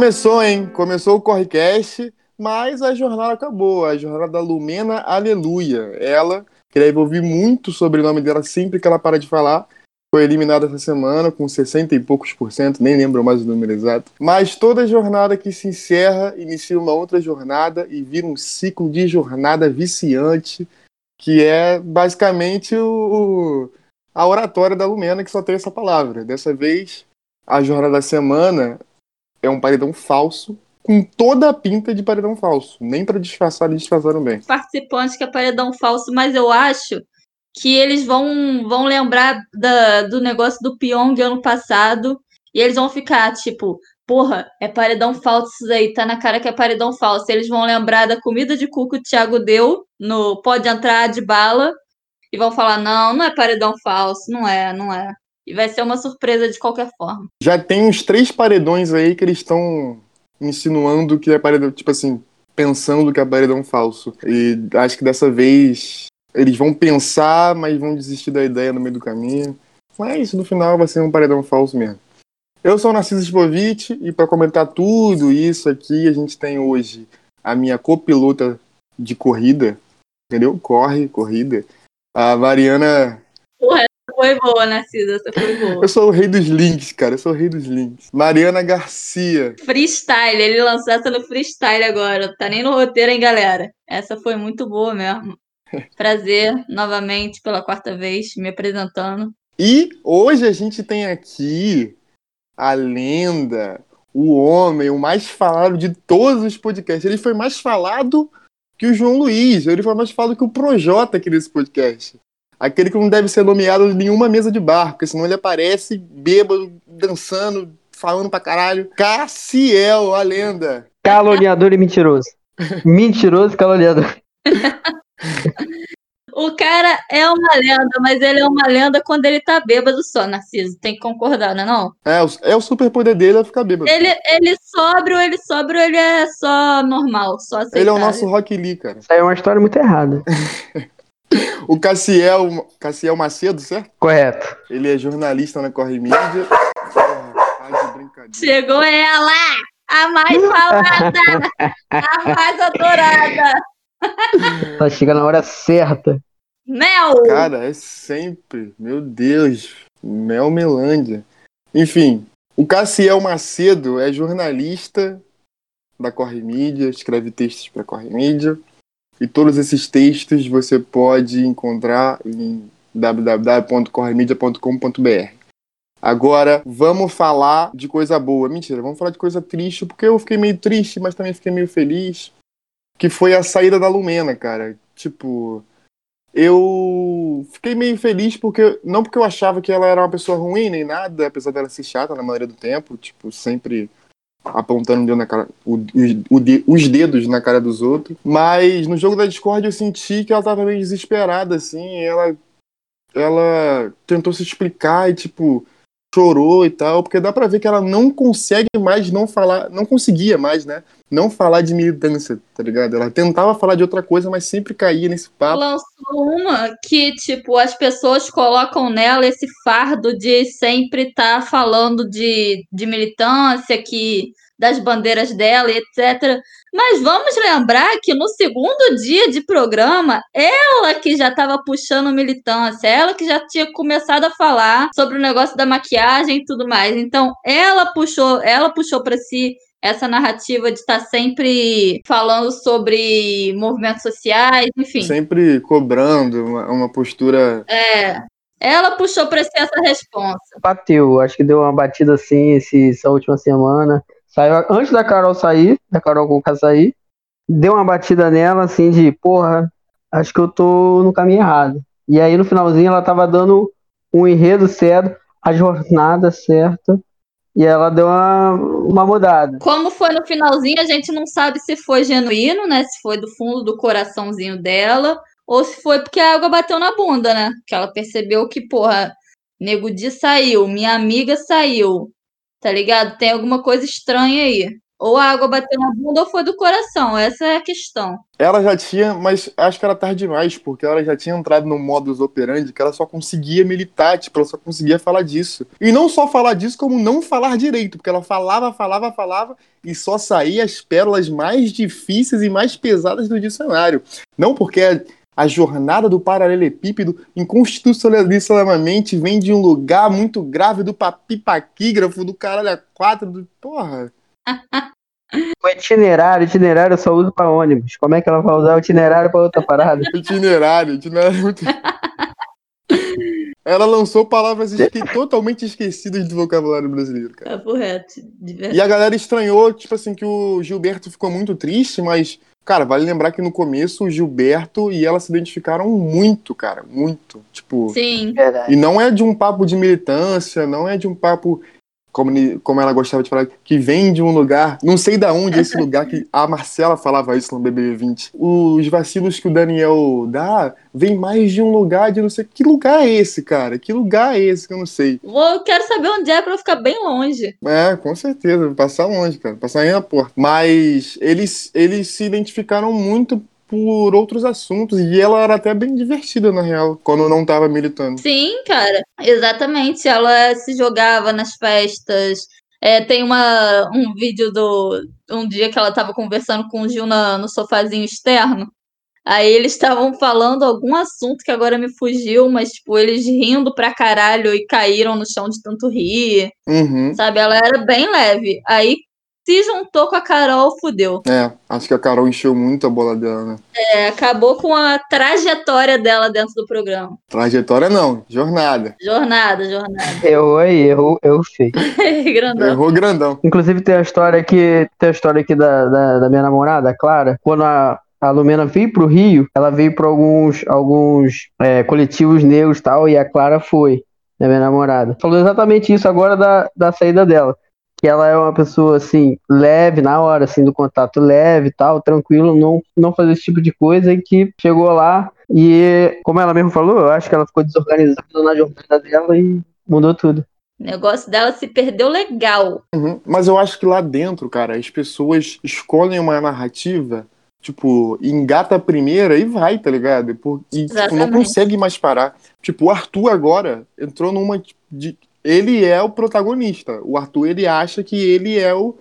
Começou, hein? Começou o Correcast, mas a jornada acabou. A jornada da Lumena Aleluia. Ela, que deve ouvir muito sobre o nome dela sempre que ela para de falar, foi eliminada essa semana com 60 e poucos por cento, nem lembro mais o número exato. Mas toda jornada que se encerra inicia uma outra jornada e vira um ciclo de jornada viciante, que é basicamente o, a oratória da Lumena, que só tem essa palavra. Dessa vez, a jornada da semana é um paredão falso, com toda a pinta de paredão falso. Nem para disfarçar, eles disfarçaram bem. Participantes que é paredão falso, mas eu acho que eles vão, vão lembrar da, do negócio do Pyong ano passado e eles vão ficar tipo, porra, é paredão falso isso aí, tá na cara que é paredão falso. Eles vão lembrar da comida de cu que o Thiago deu no Pode Entrar de Bala e vão falar: não, não é paredão falso, não é, não é. E vai ser uma surpresa de qualquer forma. Já tem uns três paredões aí que eles estão insinuando que é paredão, tipo assim, pensando que é paredão falso. E acho que dessa vez eles vão pensar, mas vão desistir da ideia no meio do caminho. Mas no final vai ser um paredão falso mesmo. Eu sou o Narciso Spovic e para comentar tudo isso aqui, a gente tem hoje a minha copilota de corrida, entendeu? Corre, corrida. A Mariana. Foi boa, Narciso, essa foi boa. Eu sou o rei dos links, cara, eu sou o rei dos links. Mariana Garcia. Freestyle, ele lançou essa no freestyle agora, tá nem no roteiro, hein, galera? Essa foi muito boa mesmo. Prazer, novamente, pela quarta vez, me apresentando. E hoje a gente tem aqui a lenda, o homem, o mais falado de todos os podcasts. Ele foi mais falado que o João Luiz, ele foi mais falado que o Projota aqui nesse podcast. Aquele que não deve ser nomeado em nenhuma mesa de bar, porque senão ele aparece bêbado, dançando, falando pra caralho. Cassiel, a lenda. Caluniador e mentiroso. mentiroso e caluniador. O cara é uma lenda, mas ele é uma lenda quando ele tá bêbado só, Narciso. Tem que concordar, não é não? É, é o super poder dele é ficar bêbado. Ele, ele sóbrio, ele sóbrio, ele é só normal, só aceitável. Ele é o nosso Rock Lee, cara. Isso aí é uma história muito errada. o Cassiel, Cassiel Macedo, certo? Correto. Ele é jornalista na Corre Mídia. Chegou ela! A mais falada! a mais adorada! Tá chegando na hora certa. Mel! Cara, é sempre. Meu Deus. Mel Melândia. Enfim, o Cassiel Macedo é jornalista da Corre Mídia, escreve textos para Corre Mídia. E todos esses textos você pode encontrar em www.corremedia.com.br. Agora, vamos falar de coisa boa. Mentira, vamos falar de coisa triste, porque eu fiquei meio triste, mas também fiquei meio feliz que foi a saída da Lumena, cara. Tipo, eu fiquei meio feliz porque não porque eu achava que ela era uma pessoa ruim nem nada, apesar dela ser chata na maioria do tempo, tipo, sempre apontando na cara, o, o, os dedos na cara dos outros. Mas no jogo da Discord eu senti que ela tava meio desesperada, assim, ela ela tentou se explicar e tipo chorou e tal, porque dá para ver que ela não consegue mais não falar, não conseguia mais, né? Não falar de militância, tá ligado? Ela tentava falar de outra coisa, mas sempre caía nesse papo. Lançou uma que, tipo, as pessoas colocam nela esse fardo de sempre estar tá falando de, de militância, que das bandeiras dela e etc. Mas vamos lembrar que no segundo dia de programa, ela que já estava puxando militância, ela que já tinha começado a falar sobre o negócio da maquiagem e tudo mais. Então, ela puxou, ela puxou para si essa narrativa de estar tá sempre falando sobre movimentos sociais, enfim. Sempre cobrando uma, uma postura. É. Ela puxou para si essa resposta. Bateu, acho que deu uma batida assim esse, essa última semana. Saiu antes da Carol sair, da Carol Conká sair, deu uma batida nela, assim, de porra, acho que eu tô no caminho errado. E aí no finalzinho ela tava dando um enredo certo, a jornada certa, e ela deu uma, uma mudada. Como foi no finalzinho, a gente não sabe se foi genuíno, né? Se foi do fundo do coraçãozinho dela, ou se foi porque a água bateu na bunda, né? Que ela percebeu que, porra, Nego Di saiu, minha amiga saiu, Tá ligado? Tem alguma coisa estranha aí. Ou a água bateu na bunda ou foi do coração. Essa é a questão. Ela já tinha, mas acho que era tarde demais, porque ela já tinha entrado no modus operandi que ela só conseguia militar, tipo, ela só conseguia falar disso. E não só falar disso, como não falar direito, porque ela falava, falava, falava e só saía as pérolas mais difíceis e mais pesadas do dicionário. Não porque a jornada do paralelepípedo inconstitucionalmente vem de um lugar muito grave do papipaquígrafo, do caralho a quatro, do... porra. O itinerário, itinerário eu só uso pra ônibus. Como é que ela vai usar o itinerário pra outra parada? itinerário, itinerário é muito... Ela lançou palavras esque... totalmente esquecidas do vocabulário brasileiro, cara. Papo reto, de verdade. E a galera estranhou, tipo assim, que o Gilberto ficou muito triste, mas, cara, vale lembrar que no começo o Gilberto e ela se identificaram muito, cara, muito. Tipo. Sim. Verdade. E não é de um papo de militância, não é de um papo como, como ela gostava de falar, que vem de um lugar, não sei da onde esse lugar, que a Marcela falava isso no BBB 20. Os vacilos que o Daniel dá, vem mais de um lugar de não sei. Que lugar é esse, cara? Que lugar é esse que eu não sei? Vou, eu quero saber onde é pra eu ficar bem longe. É, com certeza, passar longe, cara, passar aí na porta. Mas eles, eles se identificaram muito por outros assuntos, e ela era até bem divertida, na real, quando não tava militando. Sim, cara, exatamente. Ela se jogava nas festas. É, tem uma, um vídeo do um dia que ela tava conversando com o Gil na- no sofazinho externo. Aí eles estavam falando algum assunto que agora me fugiu, mas tipo, eles rindo pra caralho e caíram no chão de tanto rir, Uhum. sabe? Ela era bem leve. Aí se juntou com a Carol, fudeu. É, acho que a Carol encheu muito a bola dela, né? É, acabou com a trajetória dela dentro do programa. Trajetória não, jornada. Jornada, jornada. Errou aí, errou, errou feio. Grandão. Errou grandão. Inclusive tem a história aqui, tem a história aqui da, da, da minha namorada, a Clara, quando a, a Lumena veio pro Rio, ela veio para alguns, alguns é, coletivos negros e tal, e a Clara foi, né, minha namorada. Falou exatamente isso agora da, da saída dela. Que ela é uma pessoa, assim, leve na hora, assim, do contato leve e tal, tranquilo, não, não fazer esse tipo de coisa, e que chegou lá e, como ela mesmo falou, eu acho que ela ficou desorganizada na jornada dela e mudou tudo. O negócio dela se perdeu legal. Uhum. Mas eu acho que lá dentro, cara, as pessoas escolhem uma narrativa, tipo, engata a primeira e vai, tá ligado? Por- E tipo, não consegue mais parar. Tipo, o Arthur agora entrou numa de. Ele é o protagonista. O Arthur, ele acha que ele é o,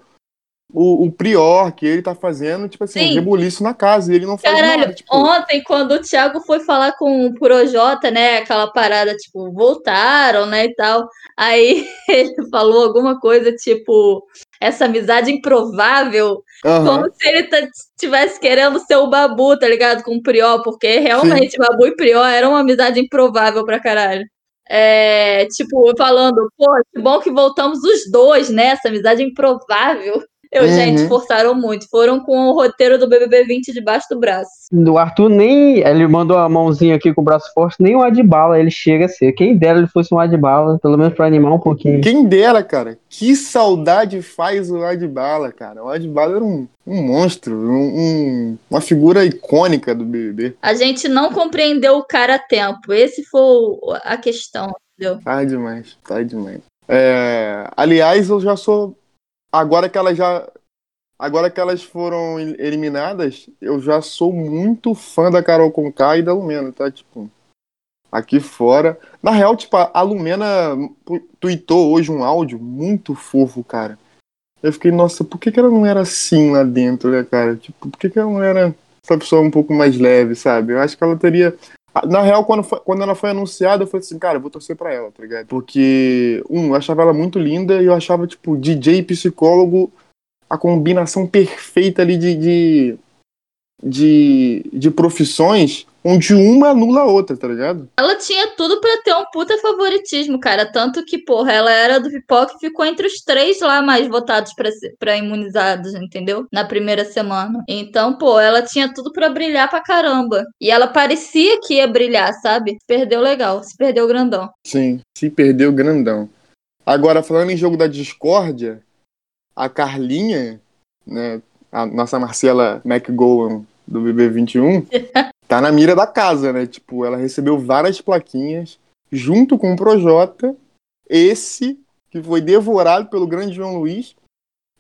o, o prior, que ele tá fazendo, tipo assim, Sim. um rebuliço na casa. E ele não faz Caralho, nada. Tipo, ontem, quando o Thiago foi falar com o Projota, né? Aquela parada, tipo, voltaram, né? E tal. Aí ele falou alguma coisa, tipo, essa amizade improvável. aham. Como se ele estivesse querendo ser o Babu, tá ligado? Com o Prió, porque realmente Babu e Prió eram uma amizade improvável pra caralho. É, tipo, falando, pô, que bom que voltamos os dois, né? Essa amizade improvável. Eu, Uhum. gente, forçaram muito. Foram com o roteiro do BBB 20 debaixo do braço. O Arthur nem. Ele mandou a mãozinha aqui com o braço forte, nem o Adbala ele chega a ser. Quem dera ele fosse um Adbala, pelo menos pra animar um pouquinho. Quem dera, cara. Que saudade faz o Adbala, cara. O Adbala era um, um monstro, um- um- uma figura icônica do BBB. A gente não compreendeu o cara a tempo. Esse foi a questão, entendeu? Tá demais, tá demais. É, aliás, eu já sou. Agora que elas já. Agora que elas foram el- eliminadas, eu já sou muito fã da Carol Conká e da Lumena, tá? Tipo, aqui fora. Na real, tipo, a Lumena tweetou hoje um áudio muito fofo, cara. Eu fiquei, nossa, por que, que ela não era assim lá dentro, né, cara? Tipo, por que, que ela não era essa pessoa um pouco mais leve, sabe? Eu acho que ela teria. Ah, Na real, quando, foi- quando ela foi anunciada, eu falei assim, cara, eu vou torcer pra ela, tá ligado? Porque, um, eu achava ela muito linda e eu achava, tipo, DJ e psicólogo a combinação perfeita ali de, de, de, de profissões onde uma anula a outra, tá ligado? Ela tinha tudo pra ter um puta favoritismo, cara. Tanto que, porra, ela era do Pipoca e ficou entre os três lá mais votados pra imunizados, entendeu? Na primeira semana. Então, pô, ela tinha tudo pra brilhar pra caramba. E ela parecia que ia brilhar, sabe? Perdeu legal, se perdeu grandão. Sim, se perdeu grandão. Agora, falando em jogo da discórdia, a Carlinha, né, a nossa Marcela McGowan do BB21, tá na mira da casa, né? Tipo, ela recebeu várias plaquinhas junto com o Projota, esse que foi devorado pelo grande João Luiz,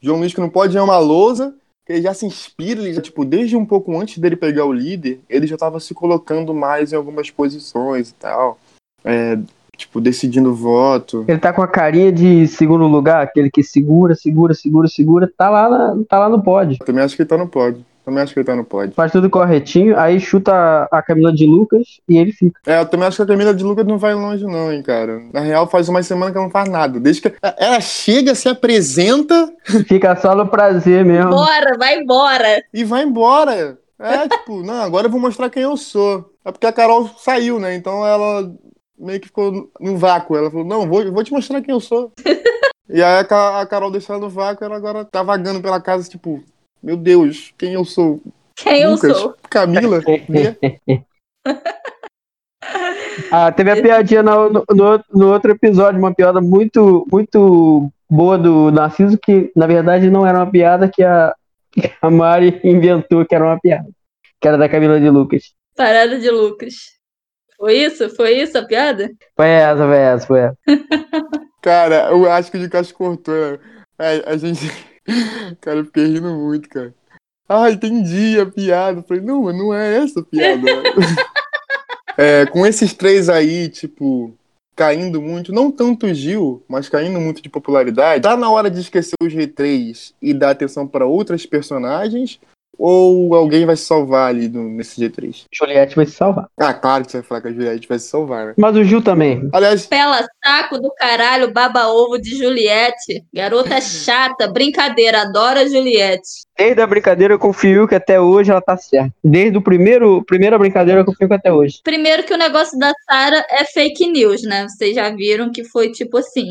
João Luiz que não pode é uma lousa, que ele já se inspira, ele já, tipo, desde um pouco antes dele pegar o líder, ele já tava se colocando mais em algumas posições e tal. É, tipo, decidindo voto. Ele tá com a carinha de segundo lugar, aquele que segura, segura, segura, segura, tá lá, na- tá lá no pódio. Também acho que ele tá no pódio. Também acho que ele tá no pódio. Faz tudo corretinho, aí chuta a- Camila de Lucas e ele fica. É, eu também acho que a Camila de Lucas não vai longe, não, hein, cara. Na real, faz uma semana que ela não faz nada. Desde que ela chega, se apresenta Fica só no prazer mesmo. Bora, vai embora. e vai embora. É, tipo, não, agora eu vou mostrar quem eu sou. É porque a Carol saiu, né? Então ela meio que ficou no vácuo. Ela falou, não, vou, vou te mostrar quem eu sou. e aí a Carol deixou ela no vácuo, ela agora tá vagando pela casa, tipo, meu Deus, quem eu sou? Quem Lucas? eu sou? Camila? Né? Ah, teve a piadinha no, no, no- outro episódio, uma piada muito, muito boa do Narciso, que na verdade não era uma piada que a, que a Mari inventou que era uma piada. Que era da Camila de Lucas. Parada de Lucas. Foi isso? Foi isso a piada? Foi essa, foi essa, foi essa. Cara, eu acho que o de Castro cortou. né? A, a gente. Cara, eu fiquei rindo muito, cara. Ah, entendi a piada. Eu Falei, não, mas não é essa a piada. É, com esses três aí, tipo, caindo muito, não tanto o Gil, mas caindo muito de popularidade, tá na hora de esquecer o G3 e dar atenção pra outras personagens? Ou alguém vai se salvar ali no- nesse G3? Juliette vai se salvar. Ah, claro que você vai falar que a Juliette vai se salvar, né? Mas o Gil também. Aliás, Pela saco do caralho, baba-ovo de Juliette. Garota chata, brincadeira, adora Juliette. Desde a brincadeira com o Fiuk até hoje ela tá certa. Desde o primeiro primeira brincadeira com o Fiuk até hoje. Primeiro que o negócio da Sara é fake news, né? Vocês já viram que foi tipo assim.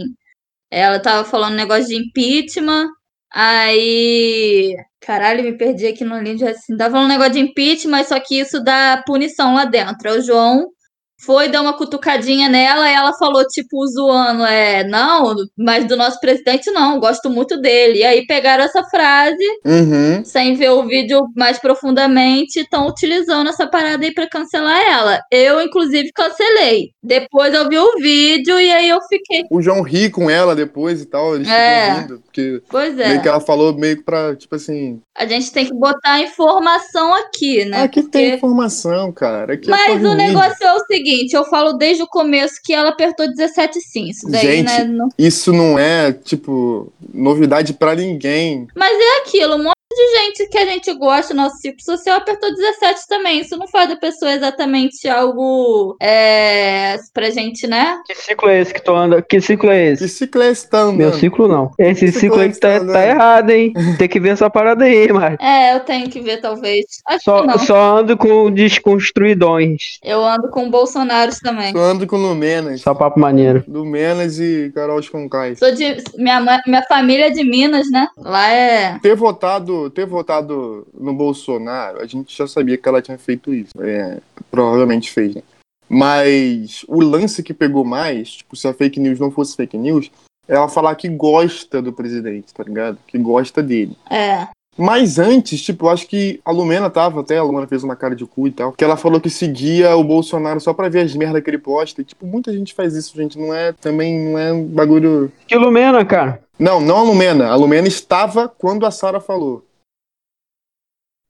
Ela tava falando negócio de impeachment, aí. Caralho, me perdi aqui no raciocínio. Tava falando um negócio de impeachment, só que isso dá punição lá dentro. Aí o João foi dar uma cutucadinha nela e ela falou, tipo, zoando, é, não, mas do nosso presidente não, gosto muito dele. E aí pegaram essa frase uhum. sem ver o vídeo mais profundamente, estão utilizando essa parada aí pra cancelar ela. Eu, inclusive, cancelei. Depois eu vi o vídeo e aí eu fiquei. o João ri com ela depois e tal, eles É. rindo, porque Pois meio é, que ela falou meio que pra, tipo assim, a gente tem que botar informação aqui, né? aqui tem Porque- informação, cara. Aqui é Mas corre o negócio é o seguinte, eu falo desde o começo que ela apertou 17 sim. Isso daí, Gente, né? Não... Isso não é, tipo, novidade pra ninguém. Mas é aquilo, um de gente que a gente gosta, nosso ciclo social apertou 17 também. Isso não faz da pessoa exatamente algo é, pra gente, né? Que ciclo é esse que tu anda? Que ciclo é Que esse? ciclo é esse tá andando? Meu ciclo não. Esse Que ciclo aí ciclo tá, é que tá tá andando? errado, hein? Tem que ver essa parada aí, mas. É, eu tenho que ver, talvez. Acho Só, que não. só ando com desconstruidões. Eu ando com Bolsonaros também. Eu ando com Lumenas. Só papo maneiro. Lumenas e Carol Concais. Sou de. Minha, mãe- minha família é de Minas, né? Lá é. Ter votado, ter votado no Bolsonaro, a gente já sabia que ela tinha feito isso. É, provavelmente fez, né? Mas o lance que pegou mais, tipo, se a fake news não fosse fake news, é ela falar que gosta do presidente, tá ligado? Que gosta dele. É. Mas antes, tipo, eu acho que a Lumena tava até, a Lumena fez uma cara de cu e tal, que ela falou que seguia o Bolsonaro só pra ver as merdas que ele posta. E, tipo, muita gente faz isso, gente. Não é, também, não é um bagulho... Que Lumena, cara. Não, não a Lumena. A Lumena estava quando a Sara falou.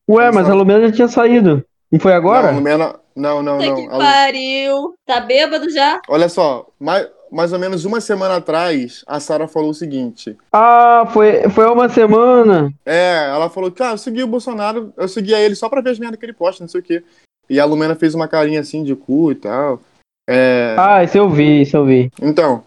Ué, mas a Lumena já tinha saído. Não foi agora? Não, Lumena... Não, não, Puta não. que pariu. Tá bêbado já? Olha só, mais, mais ou menos uma semana atrás, a Sara falou o seguinte. Ah, foi, foi uma semana. É, ela falou que, ah, eu segui o Bolsonaro, eu seguia ele só pra ver as merdas que ele posta, não sei o quê. E a Lumena fez uma carinha assim de cu e tal. É, Ah, isso eu vi, isso eu vi. Então,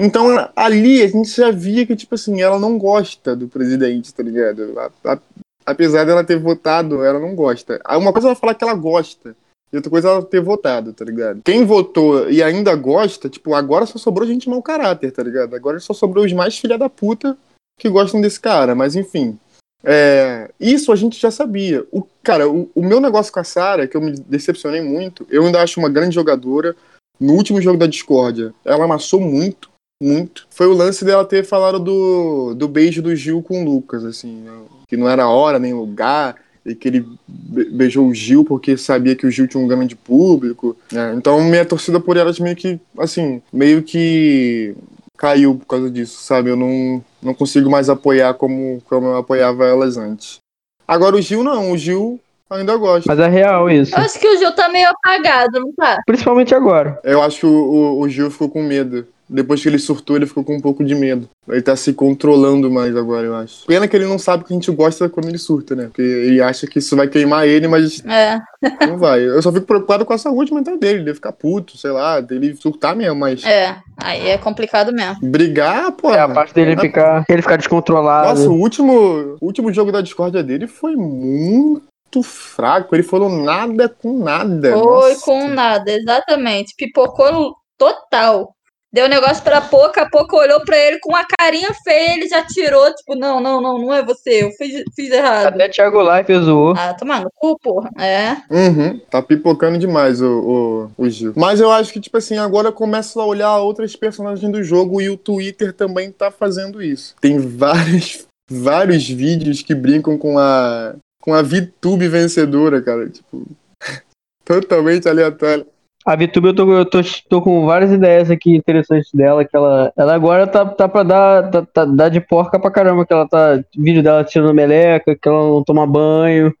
então ali a gente já via que, tipo assim, ela não gosta do presidente, tá ligado? A- a- apesar dela ter votado, ela não gosta. Uma coisa é ela falar que ela gosta, e outra coisa é ela ter votado, tá ligado? Quem votou e ainda gosta, tipo, agora só sobrou gente mau caráter, tá ligado? Agora só sobrou os mais filha da puta que gostam desse cara, mas enfim. É, isso a gente já sabia. O, cara, o, o meu negócio com a Sarah, que eu me decepcionei muito, eu ainda acho uma grande jogadora. No último jogo da Discordia, ela amassou muito, muito. Foi o lance dela ter falado do, do beijo do Gil com o Lucas, assim, né? Que não era hora nem lugar, e que ele be- beijou o Gil porque sabia que o Gil tinha um grande público. né? Então minha torcida por elas meio que, assim, meio que caiu por causa disso, sabe? Eu não, não consigo mais apoiar como, como eu apoiava elas antes. Agora o Gil não, o Gil ainda gosta. Mas é real isso. Eu acho que o Gil tá meio apagado, não tá? Principalmente agora. Eu acho que o, o, o Gil ficou com medo. Depois que ele surtou, ele ficou com um pouco de medo. Ele tá se controlando mais agora, eu acho. Pena que ele não sabe que a gente gosta quando ele surta, né? Porque ele acha que isso vai queimar ele, mas É. não vai. Eu só fico preocupado com a saúde mental dele. Ele ficar puto, sei lá, dele surtar mesmo, mas. É. Aí é complicado mesmo. Brigar, pô. É a parte dele ficar, ele ficar descontrolado. Nossa, o último, o último jogo da discórdia dele foi muito fraco. Ele falou nada com nada. Foi Nossa. com nada, exatamente. Pipocou total. Deu um negócio pra pouco, a pouco olhou pra ele com uma carinha feia, ele já tirou, tipo, não, não, não, não é você, eu fiz, fiz errado. Até Thiago Life zoou. Ah, toma no cu, porra. É. Uhum, tá pipocando demais o, o, o Gil. Mas eu acho que, tipo assim, agora eu começo a olhar outras personagens do jogo e o Twitter também tá fazendo isso. Tem vários, vários vídeos que brincam com a, com a VTube vencedora, cara. Tipo, totalmente aleatório. A VTube eu, tô, eu tô, tô com várias ideias aqui interessantes dela, que ela, ela agora tá, tá pra dar, tá, tá- dar de porca pra caramba, que ela tá. Vídeo dela tirando meleca, que ela não toma banho,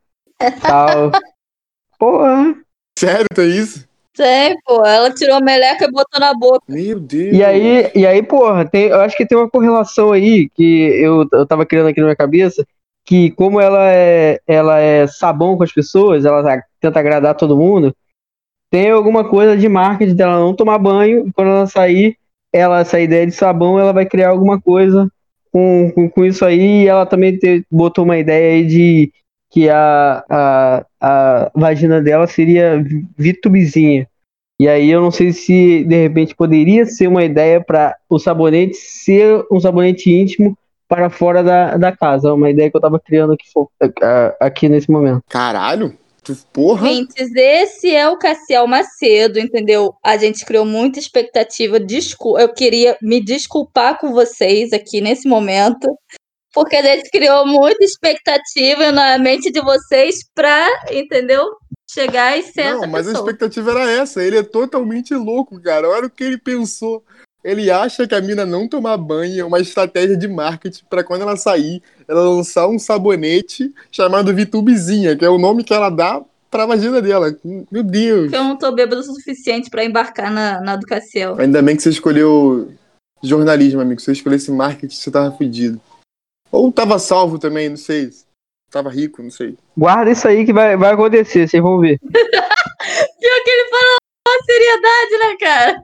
tal. Porra. Sério, tem isso? Sei, pô, ela tirou a meleca e botou na boca. Meu Deus. E aí, e aí, porra, tem, eu acho que tem uma correlação aí que eu, eu tava criando aqui na minha cabeça, que como ela é, ela é sabão com as pessoas, ela tá- tenta agradar todo mundo, tem alguma coisa de marketing dela não tomar banho, e quando ela sair, ela essa ideia de sabão, ela vai criar alguma coisa com, com, com isso aí, e ela também te- botou uma ideia aí de que a, a, a vagina dela seria vitubezinha. E aí eu não sei se de repente poderia ser uma ideia para o sabonete ser um sabonete íntimo para fora da, da casa. Uma ideia que eu tava criando aqui, aqui nesse momento. Caralho? Porra? Ouvintes, esse é o Cassiel Macedo, entendeu? A gente criou muita expectativa. Descul eu queria me desculpar com vocês aqui nesse momento, porque a gente criou muita expectativa na mente de vocês pra, entendeu? Chegar e ser Não, mas a pessoa. expectativa era essa. Ele é totalmente louco, cara. Olha o que ele pensou. Ele acha que a mina não tomar banho é uma estratégia de marketing pra quando ela sair, ela lançar um sabonete chamado Vitubezinha, que é o nome que ela dá pra vagina dela. Meu Deus. Porque eu não tô bêbado o suficiente pra embarcar na, na. Ainda bem que você escolheu jornalismo, amigo. Se você escolhesse marketing, você tava fudido. Ou tava salvo também, não sei. Tava rico, não sei. Guarda isso aí que vai, vai acontecer, vocês vão ver. Pior que ele falou com seriedade, né, cara?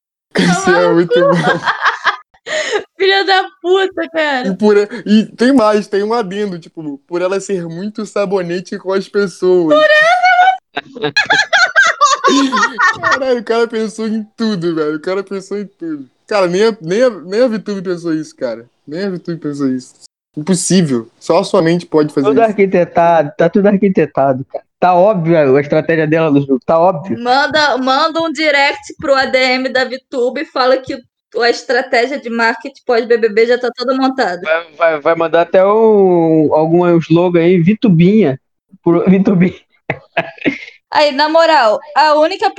Isso é muito bom. Filha da puta, cara. E, por, e tem mais, tem um adendo, tipo, por ela ser muito sabonete com as pessoas. Por ela, Caralho, o cara pensou em tudo, velho. O cara pensou em tudo. Cara, nem a, nem a, nem a VTube pensou isso, cara. Nem a VTube pensou isso. Impossível. Só a sua mente pode fazer Tudo isso. arquitetado, tá tudo arquitetado, cara. Tá óbvio a estratégia dela no jogo, tá óbvio. Manda, manda um direct pro ADM da VTube e fala que a estratégia de marketing pós-BBB já tá toda montada. Vai, vai, vai mandar até um, algum slogan aí, Vitubinha. Por, Vitubinha. Aí, na moral, a única,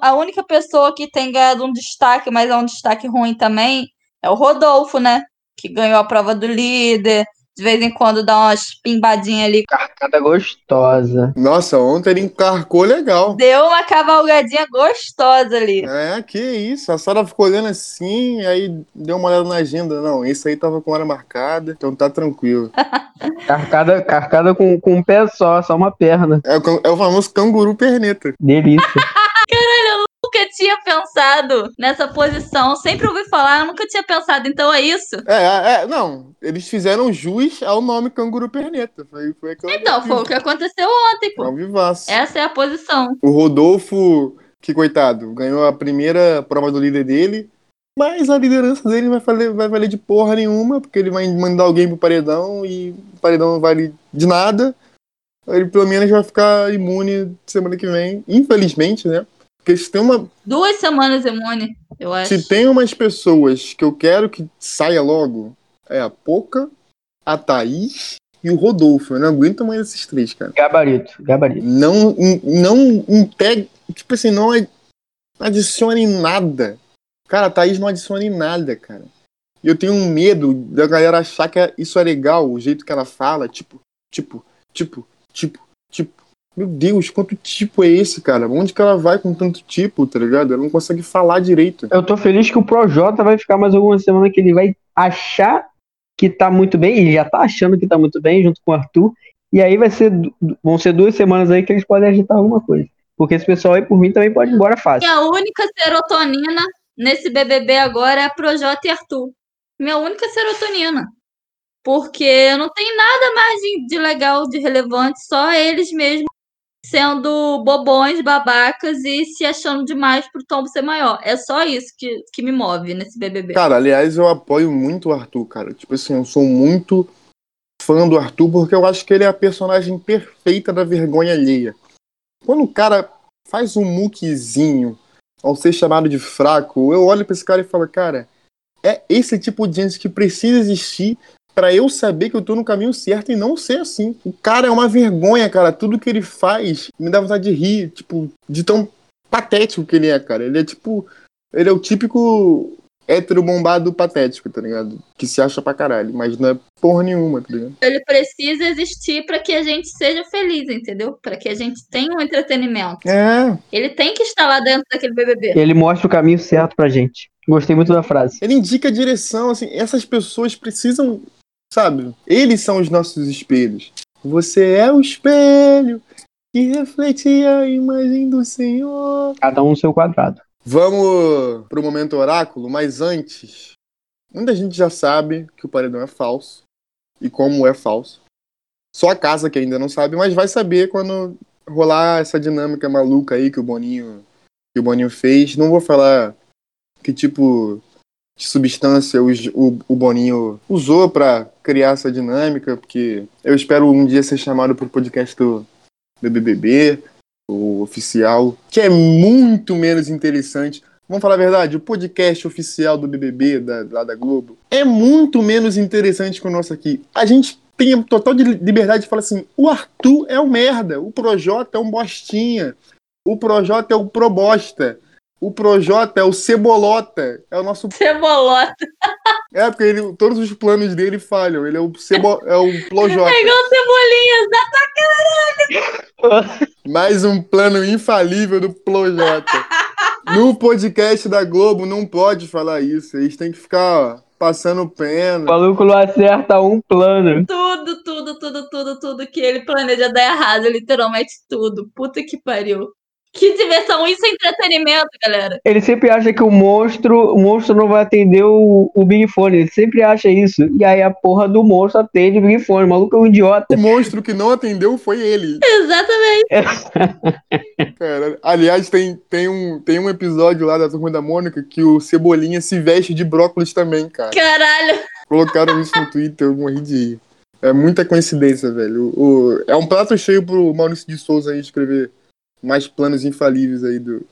a única pessoa que tem ganhado um destaque, mas é um destaque ruim também, é o Rodolfo, né? Que ganhou a prova do líder. De vez em quando dá umas pimbadinhas ali. Carcada gostosa. Nossa, ontem ele encarcou legal. Deu uma cavalgadinha gostosa ali. É, que isso. A Sara ficou olhando assim, aí deu uma olhada na agenda. Não, esse aí tava com hora marcada, então tá tranquilo. Carcada, carcada com, com um pé só, só uma perna. É é o famoso canguru perneta. Delícia. Tinha pensado nessa posição. Sempre ouvi falar, eu nunca tinha pensado. Então é isso? É, é, é, não. Eles fizeram jus ao nome canguru perneta. Foi, foi Então, foi o que aconteceu ontem, pô. Ao vivaço. Essa é a posição. O Rodolfo, que coitado, ganhou a primeira prova do líder dele, mas a liderança dele vai valer, vai valer de porra nenhuma, porque ele vai mandar alguém pro paredão e o paredão não vale de nada. Ele pelo menos vai ficar imune semana que vem, infelizmente, né? Porque se tem, uma, Duas semanas imune, eu acho. se tem umas pessoas que eu quero que saia logo, é a Poca, a Thaís e o Rodolfo. Eu não aguento mais esses três, cara. Gabarito, gabarito. não não impegue, tipo assim, não ad- adicione nada Cara, a Thaís não adiciona em nada, cara. E eu tenho um medo da galera achar que isso é legal, o jeito que ela fala, tipo, tipo, tipo, tipo, tipo. Meu Deus, quanto tipo é esse, cara? Onde que ela vai com tanto tipo, tá ligado? Ela não consegue falar direito. Eu tô feliz que o Projota vai ficar mais algumas semanas que ele vai achar que tá muito bem, e já tá achando que tá muito bem, junto com o Arthur. E aí vai ser, vão ser duas semanas aí que eles podem agitar alguma coisa. Porque esse pessoal aí, por mim, também pode ir embora fácil. E a única serotonina nesse BBB agora é Projota e Arthur. Minha única serotonina. Porque não tem nada mais de, de legal, de relevante, só eles mesmos sendo bobões, babacas e se achando demais pro tombo ser maior. É só isso que, que me move nesse BBB. Cara, aliás, eu apoio muito o Arthur, cara. Tipo assim, eu sou muito fã do Arthur porque eu acho que ele é a personagem perfeita da vergonha alheia. Quando o cara faz um muquezinho ao ser chamado de fraco, eu olho pra esse cara e falo, cara, é esse tipo de gente que precisa existir para eu saber que eu tô no caminho certo e não ser assim. O cara é uma vergonha, cara. Tudo que ele faz me dá vontade de rir, tipo, de tão patético que ele é, cara. Ele é tipo. Ele é o típico hétero bombado patético, tá ligado? Que se acha pra caralho, mas não é porra nenhuma, tá ligado? Ele precisa existir para que a gente seja feliz, entendeu? Para que a gente tenha um entretenimento. É. Ele tem que estar lá dentro daquele BBB. Ele mostra o caminho certo pra gente. Gostei muito da frase. Ele indica a direção, assim, essas pessoas precisam, sabe? Eles são os nossos espelhos. Você é o espelho que reflete a imagem do Senhor. Cada um seu quadrado. Vamos pro momento oráculo, mas antes, muita gente já sabe que o paredão é falso e como é falso. Só a casa que ainda não sabe, mas vai saber quando rolar essa dinâmica maluca aí que o Boninho que o Boninho fez. Não vou falar que tipo de substância o, o, o Boninho usou para criar essa dinâmica, porque eu espero um dia ser chamado pro podcast do, do BBB o oficial, que é muito menos interessante. Vamos falar a verdade, o podcast oficial do BBB, da, lá da Globo, é muito menos interessante que o nosso aqui. A gente tem total de liberdade de falar assim: o Arthur é um merda, o Projota é um bostinha, o Projota é o probosta, o Projota é o cebolota, é o nosso. Cebolota. É, porque ele, todos os planos dele falham, ele é o, cebo, é o Projota. É igual cebolinha, dá pra caralho. Mais um plano infalível do Projota. No podcast da Globo não pode falar isso. Eles têm que ficar ó, passando O pena. maluco não acerta um plano. Tudo, tudo, tudo, tudo, tudo que ele planeja dar errado, literalmente tudo. Puta que pariu. Que diversão, isso é entretenimento, galera. Ele sempre acha que o monstro, o monstro não vai atender o, o Big Fone. Ele sempre acha isso. E aí a porra do monstro atende o Big Fone. O maluco é um idiota. O monstro que não atendeu foi ele. Exatamente. Cara, aliás, tem, tem, um, tem um episódio lá da Turma da Mônica que o Cebolinha se veste de brócolis também, cara. Caralho. Colocaram isso no Twitter, eu morri de. É muita coincidência, velho. O, o- é um prato cheio pro Maurício de Souza aí escrever mais planos infalíveis aí do,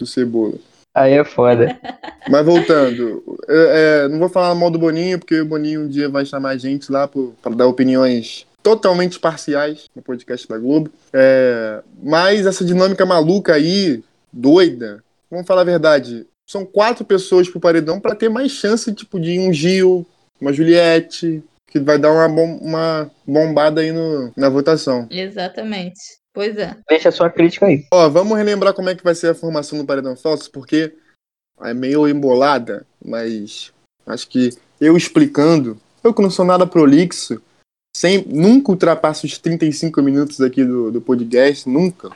do Cebola. Aí é foda. Mas voltando, é, é, não vou falar mal do Boninho, porque o Boninho um dia vai chamar a gente lá para dar opiniões totalmente parciais no podcast da Globo. É, mas essa dinâmica maluca aí, doida, vamos falar a verdade, são quatro pessoas pro paredão para ter mais chance tipo, de um Gil, uma Juliette, que vai dar uma, bom- uma bombada aí no, na votação. Exatamente. Pois é. Deixa a sua crítica aí. Ó, vamos relembrar como é que vai ser a formação do Paredão Falso, porque é meio embolada, mas acho que eu explicando, eu que não sou nada prolixo, sem, nunca ultrapasso os 35 minutos aqui do, do podcast, nunca.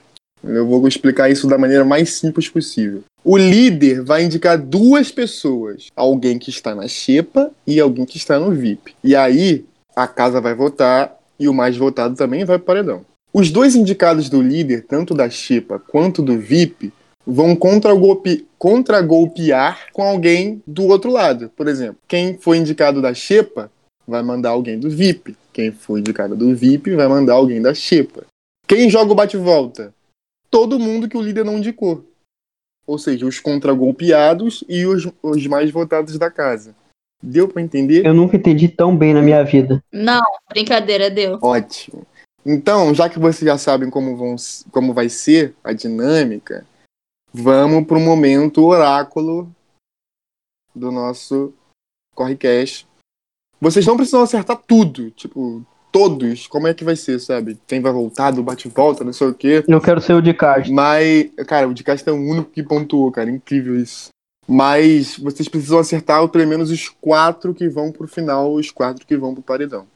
Eu vou explicar isso da maneira mais simples possível. O líder vai indicar duas pessoas, alguém que está na xepa e alguém que está no VIP. E aí a casa vai votar e o mais votado também vai para o paredão. Os dois indicados do líder, tanto da Xepa quanto do VIP, vão contra-golpe- contra-golpear com alguém do outro lado. Por exemplo, quem foi indicado da Xepa vai mandar alguém do VIP. Quem foi indicado do VIP vai mandar alguém da Xepa. Quem joga o bate-volta? Todo mundo que o líder não indicou. Ou seja, os contra-golpeados e os, os mais votados da casa. Deu pra entender? Eu nunca entendi tão bem na minha vida. Não, brincadeira, deu. Ótimo. Então, já que vocês já sabem como, vão, como vai ser a dinâmica, vamos para o momento oráculo do nosso Correcast. Vocês não precisam acertar tudo, tipo, todos. Como é que vai ser, sabe? Quem vai voltar do bate-volta, não sei o quê. Eu quero ser o de Castro. Mas, cara, o de Castro é o único que pontuou, cara. Incrível isso. Mas vocês precisam acertar pelo menos os quatro que vão pro final, os quatro que vão pro paredão.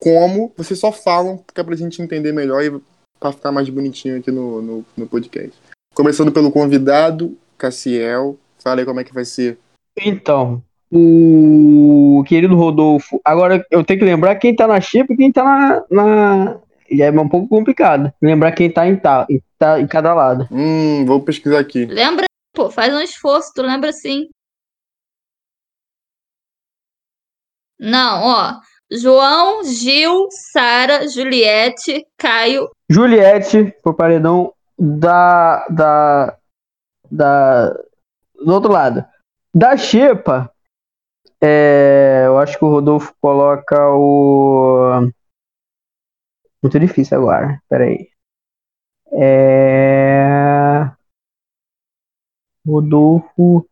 Como? Vocês só falam, porque é pra gente entender melhor e pra ficar mais bonitinho aqui no, no, no podcast. Começando pelo convidado, Cassiel. Fala aí como é que vai ser. Então, o querido Rodolfo. Agora eu tenho que lembrar quem tá na chip e quem tá na. na... Já é um pouco complicado. Lembrar quem tá em, ta... em, tá em cada lado. Hum, vou pesquisar aqui. Lembra, pô, faz um esforço, tu lembra sim. Não, ó. João, Gil, Sara, Juliette, Caio. Juliette, pro paredão da. da. da. do outro lado. Da Xepa, é, eu acho que o Rodolfo coloca o. Muito difícil agora. Peraí. É. Rodolfo.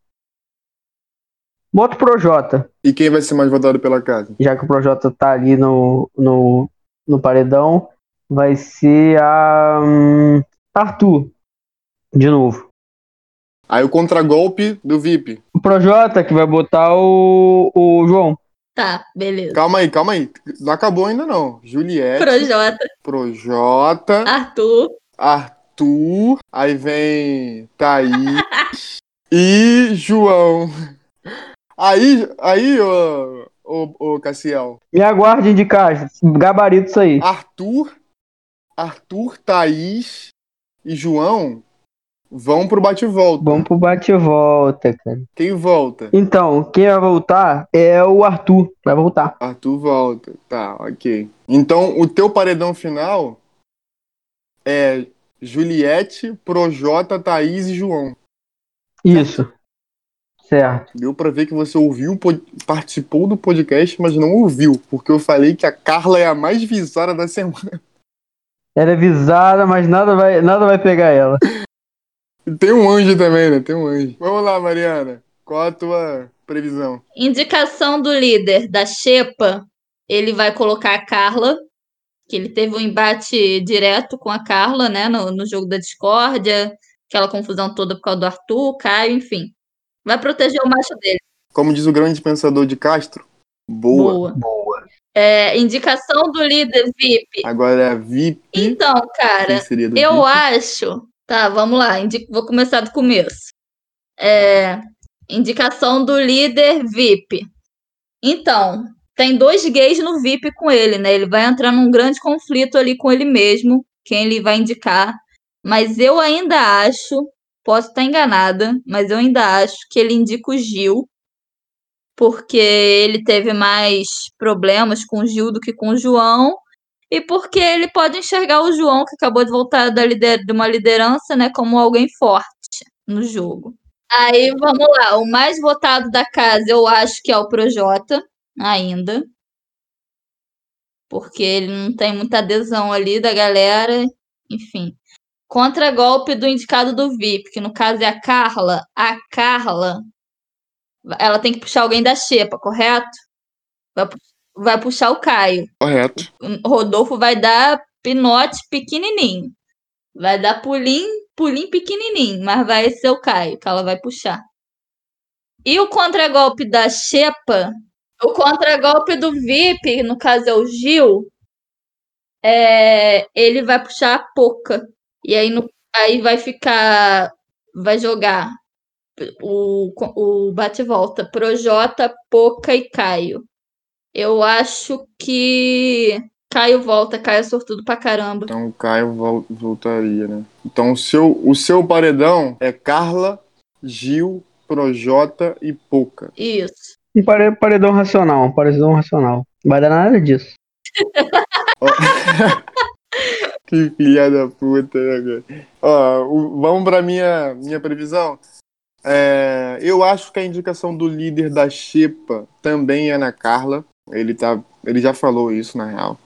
Bota o Projota, E quem vai ser mais votado pela casa? já que o Projota tá ali no, no, no paredão. Vai ser a. hum, Arthur. De novo. Aí o contragolpe do VIP. O Projota que vai botar o, o João. Tá, beleza. Calma aí, calma aí. Não acabou ainda não. Juliette, Projota, Projota, Arthur. Arthur, aí vem Thaís e João. Aí, aí, ô, ô, ô Cassiel, Me aguarde de casa. Gabarito isso aí. Arthur, Arthur, Thaís e João vão pro bate-volta. Vamos pro bate e volta, cara. Quem volta? Então, quem vai voltar é o Arthur. Vai voltar. Arthur volta. Tá, ok. Então, o teu paredão final é Juliette, Projota, Thaís e João. Isso. Certo. Deu pra ver que você ouviu, participou do podcast, mas não ouviu, porque eu falei que a Carla é a mais visada da semana. Ela é visada, mas nada vai, nada vai pegar ela. Tem um anjo também, né? Tem um anjo. Vamos lá, Mariana. Qual a tua previsão? Indicação do líder da Xepa, ele vai colocar a Carla, que ele teve um embate direto com a Carla, né, no, no jogo da discórdia, aquela confusão toda por causa do Arthur, Caio, enfim. Vai proteger o macho dele. Como diz o grande pensador de Castro, boa. Boa. Boa. É, indicação do líder VIP. Agora é a VIP. Então, cara, Eu VIP? acho. Tá, vamos lá. indi- Vou começar do começo. É, indicação do líder VIP. Então, tem dois gays no VIP com ele, né? Ele vai entrar num grande conflito ali com ele mesmo, quem ele vai indicar. Mas eu ainda acho, posso estar enganada, mas eu ainda acho que ele indica o Gil, porque ele teve mais problemas com o Gil do que com o João. E porque ele pode enxergar o João, que acabou de voltar da lider- de uma liderança, né, como alguém forte no jogo. Aí vamos lá, o mais votado da casa eu acho que é o Projota, ainda. Porque ele não tem muita adesão ali da galera, enfim. Contra-golpe do indicado do VIP, que no caso é a Carla. A Carla, ela tem que puxar alguém da xepa, correto? Vai, vai puxar o Caio. Correto. O Rodolfo vai dar pinote pequenininho. Vai dar pulim, pulim pequenininho, mas vai ser o Caio que ela vai puxar. E o contragolpe da Xepa, o contragolpe do VIP, no caso é o Gil, é, ele vai puxar a Poca. E aí, no- aí vai ficar, vai jogar o, o bate-volta, Projota, Poca e Caio. Eu acho que Caio volta, Caio é sortudo pra caramba. Então o Caio vol- voltaria, né? Então o seu, o seu paredão é Carla, Gil, Projota e Poca. Isso. Um pare- paredão racional, um paredão racional. Não vai dar nada disso. Que filha da puta, né, cara? Ó, vamos pra minha, minha previsão. É, eu acho que a indicação do líder da Xepa também é na Carla. Ele, tá, ele já falou isso, na real.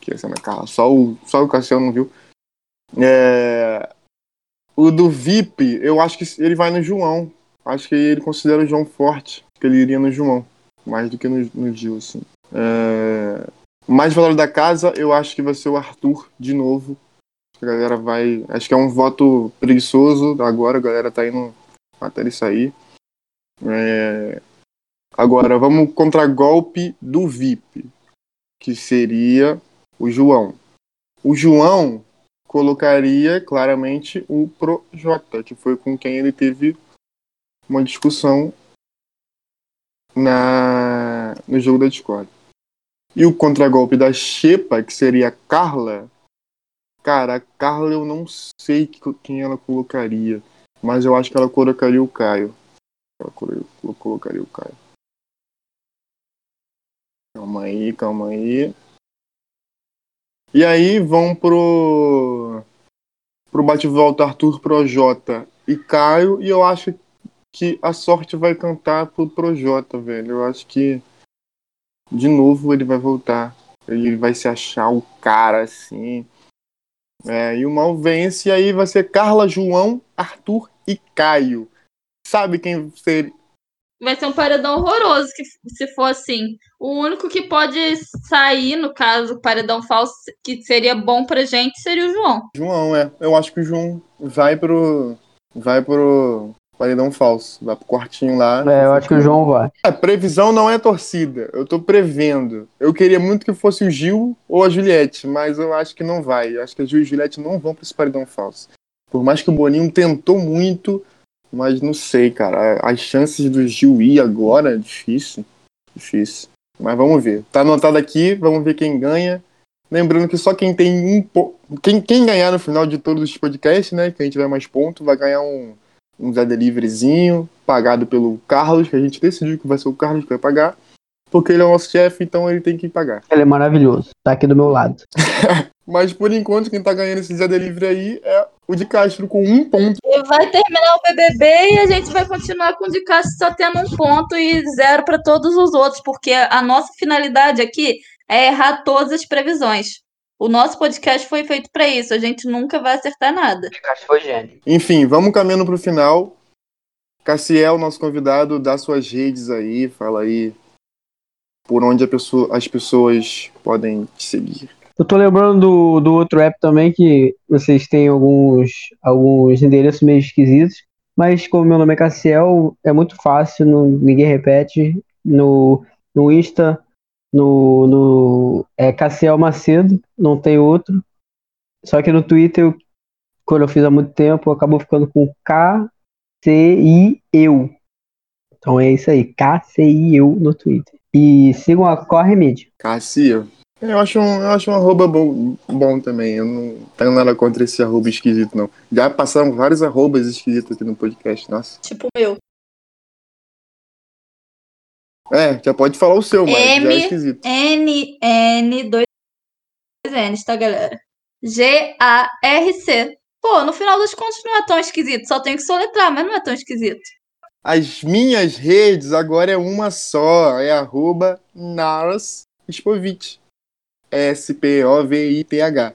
Que ia ser na Carla. Só o, só o Cassiano não viu. É, o do VIP, eu acho que ele vai no João. Acho que ele considera o João forte. Que ele iria no João, mais do que no, no Gil, assim. É... Mais valor da casa, eu acho que vai ser o Arthur de novo. A galera vai. Acho que é um voto preguiçoso agora, a galera tá indo até ele sair. É... Agora, vamos contra golpe do VIP, que seria o João. O João colocaria claramente o Projota, que foi com quem ele teve uma discussão na no jogo da Discord. E o contragolpe da Xepa, que seria a Carla. Cara, a Carla eu não sei quem ela colocaria. Mas eu acho que ela colocaria o Caio. Ela colocaria o Caio. Calma aí, calma aí. E aí vão pro. pro bate-volta Arthur Projota e Caio. E eu acho que a sorte vai cantar pro Projota, velho. Eu acho que. De novo ele vai voltar. Ele vai se achar o cara assim. É, e o mal vence, e aí vai ser Carla, João, Arthur e Caio. Sabe quem seria? Vai ser um paredão horroroso que, se for assim. O único que pode sair, no caso, paredão falso, que seria bom pra gente, seria o João. João, é. Eu acho que o João vai pro. Vai pro paredão falso. Vai pro quartinho lá. É, eu acho que o João vai. A previsão não é torcida. Eu tô prevendo. Eu queria muito que fosse o Gil ou a Juliette, mas eu acho que não vai. Eu acho que a Gil e a Juliette não vão pra esse paredão falso. Por mais que o Boninho tentou muito, mas não sei, cara. As chances do Gil ir agora é difícil. Difícil. Mas vamos ver. Tá anotado aqui, vamos ver quem ganha. Lembrando que só quem tem um ponto. Quem, quem ganhar no final de todos os podcasts, né? Quem tiver mais pontos, vai ganhar um, um Zé Deliveryzinho, pagado pelo Carlos, que a gente decidiu que vai ser o Carlos que vai pagar. Porque ele é o nosso chefe, então ele tem que pagar. Ele é maravilhoso. Tá aqui do meu lado. Mas por enquanto, quem tá ganhando esse Zé Delivery aí é o de Castro com um ponto. E vai terminar o BBB e a gente vai continuar com o de Castro só tendo um ponto e zero para todos os outros, porque a nossa finalidade aqui é errar todas as previsões. O nosso podcast foi feito para isso, a gente nunca vai acertar nada. O Castro foi gênio. Enfim, vamos caminhando pro final. Cassiel, nosso convidado, dá suas redes aí, fala aí por onde pessoa, as pessoas podem te seguir. Eu tô lembrando do, do outro app também, que vocês têm alguns, alguns endereços meio esquisitos, mas como meu nome é Cassiel, é muito fácil, não, ninguém repete. No, no Insta, no, no é Cassiel Macedo, não tem outro. Só que no Twitter, eu, quando eu fiz há muito tempo, acabou ficando com K-C-I-Eu. Então é isso aí, K-C-I-Eu no Twitter. E sigam a Corre Mídia. Cassiel. Eu acho um, eu acho um arroba bom, bom também. Eu não tenho nada contra esse arroba esquisito, não. Já passaram vários arrobas esquisitos aqui no podcast, nossa. Tipo o meu. É, já pode falar o seu, mas já é esquisito. M N N 2 N's, tá, galera? G A R C. Pô, no final das contas não é tão esquisito, só tenho que soletrar, mas não é tão esquisito. As minhas redes agora é uma só, é arroba Nars Spovich. S-P-O-V-I-T-H.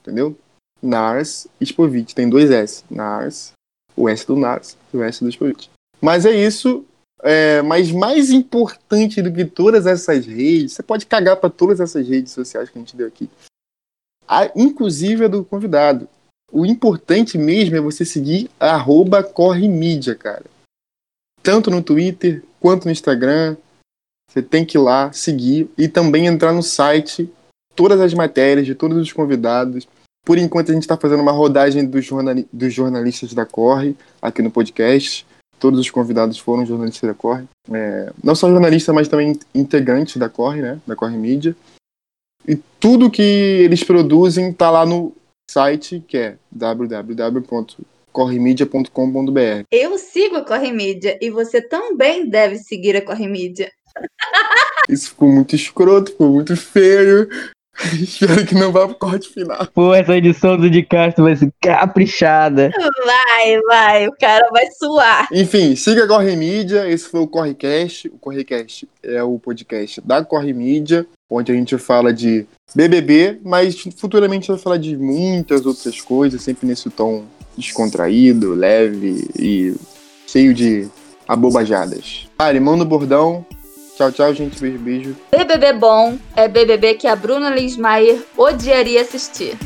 Entendeu? Nars Spovich. Tem dois S. Nars, o S do Nars e o S do Spovich. Mas é isso. É, mas mais importante do que todas essas redes, você pode cagar para todas essas redes sociais que a gente deu aqui. A, inclusive a do convidado. O importante mesmo é você seguir arroba corre mídia, cara. Tanto no Twitter quanto no Instagram, você tem que ir lá, seguir e também entrar no site, todas as matérias de todos os convidados. Por enquanto, a gente está fazendo uma rodagem dos, jornali dos jornalistas da Corre aqui no podcast. Todos os convidados foram jornalistas da Corre. É, não só jornalistas, mas também integrantes da Corre, né? Da Corre Mídia. E tudo que eles produzem está lá no site, que é www.corremedia.com.br. Eu sigo a Corre Mídia e você também deve seguir a Corre Mídia. Isso ficou muito escroto, ficou muito feio. Espero que não vá pro corte final. Pô, essa edição do de Castro vai ser caprichada. Vai, vai, o cara vai suar. Enfim, siga a Corre Mídia. Esse foi o Correcast. O Correcast é o podcast da Corre Mídia, onde a gente fala de BBB, mas futuramente vai falar de muitas outras coisas, sempre nesse tom descontraído, leve e cheio de abobajadas. Mari, manda o bordão. Tchau, tchau, gente. Beijo, beijo. BBB bom é BBB que a Bruna Linsmaier odiaria assistir.